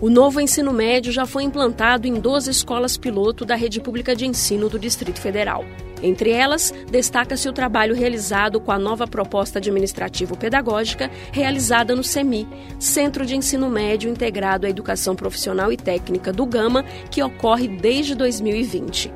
O novo ensino médio já foi implantado em 12 escolas piloto da rede pública de ensino do Distrito Federal. Entre elas, destaca-se o trabalho realizado com a nova proposta administrativo-pedagógica realizada no CEMI, Centro de Ensino Médio Integrado à Educação Profissional e Técnica do Gama, que ocorre desde 2020.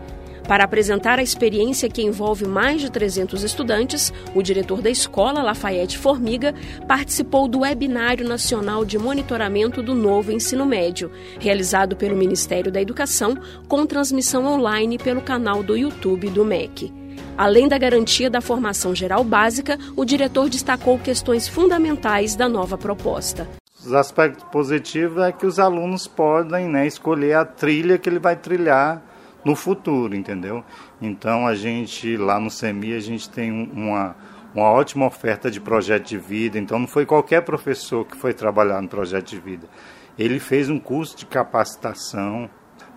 Para apresentar a experiência que envolve mais de 300 estudantes, o diretor da escola, Lafayette Formiga, participou do Webinário Nacional de Monitoramento do Novo Ensino Médio, realizado pelo Ministério da Educação, com transmissão online pelo canal do YouTube do MEC. Além da garantia da formação geral básica, o diretor destacou questões fundamentais da nova proposta. Os aspectos positivos é que os alunos podem né, escolher a trilha que ele vai trilhar no futuro, entendeu? Então a gente lá no CEMI a gente tem uma uma ótima oferta de projeto de vida. Então não foi qualquer professor que foi trabalhar no projeto de vida. Ele fez um curso de capacitação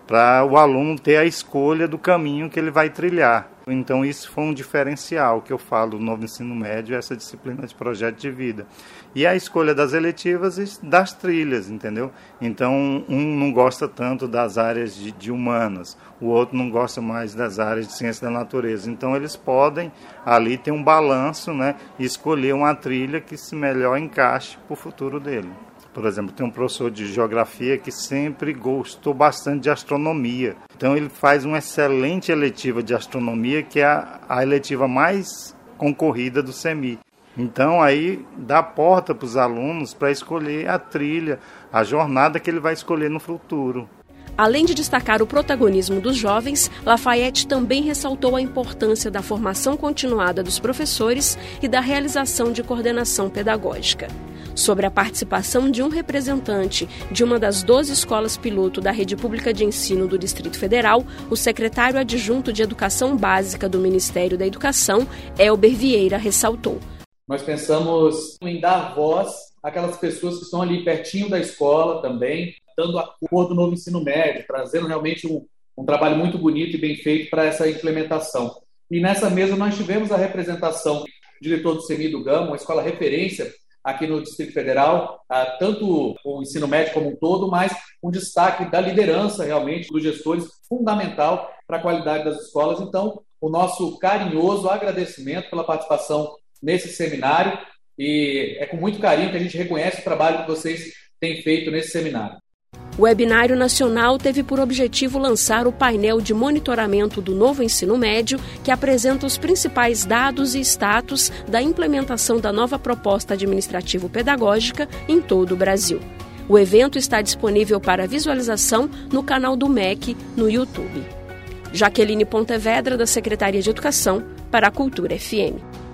para o aluno ter a escolha do caminho que ele vai trilhar. Então isso foi um diferencial que eu falo no novo ensino médio, essa disciplina de projeto de vida. E a escolha das eletivas e das trilhas, entendeu? Então um não gosta tanto das áreas de, de humanas, o outro não gosta mais das áreas de ciência da natureza. Então eles podem ali ter um balanço, né, e escolher uma trilha que se melhor encaixe para o futuro dele. Por exemplo, tem um professor de geografia que sempre gostou bastante de astronomia. Então ele faz uma excelente eletiva de astronomia, que é a, a eletiva mais concorrida do CEMI. Então aí dá porta para os alunos para escolher a trilha, a jornada que ele vai escolher no futuro. Além de destacar o protagonismo dos jovens, Lafayette também ressaltou a importância da formação continuada dos professores e da realização de coordenação pedagógica sobre a participação de um representante de uma das 12 escolas piloto da rede pública de ensino do Distrito Federal, o secretário adjunto de Educação Básica do Ministério da Educação, Elber Vieira, ressaltou. Nós pensamos em dar voz àquelas pessoas que estão ali pertinho da escola também, dando a cor do novo ensino médio, trazendo realmente um, um trabalho muito bonito e bem feito para essa implementação. E nessa mesa nós tivemos a representação do diretor do CEMI do Gama, uma escola referência aqui no Distrito Federal, ah, tanto o ensino médio como um todo, mas um destaque da liderança realmente dos gestores fundamental para a qualidade das escolas. Então, o nosso carinhoso agradecimento pela participação nesse seminário e é com muito carinho que a gente reconhece o trabalho que vocês têm feito nesse seminário. O webinário nacional teve por objetivo lançar o painel de monitoramento do novo ensino médio, que apresenta os principais dados e status da implementação da nova proposta administrativo-pedagógica em todo o Brasil. O evento está disponível para visualização no canal do MEC no YouTube. Jaqueline Pontevedra, da Secretaria de Educação, para a Cultura FM.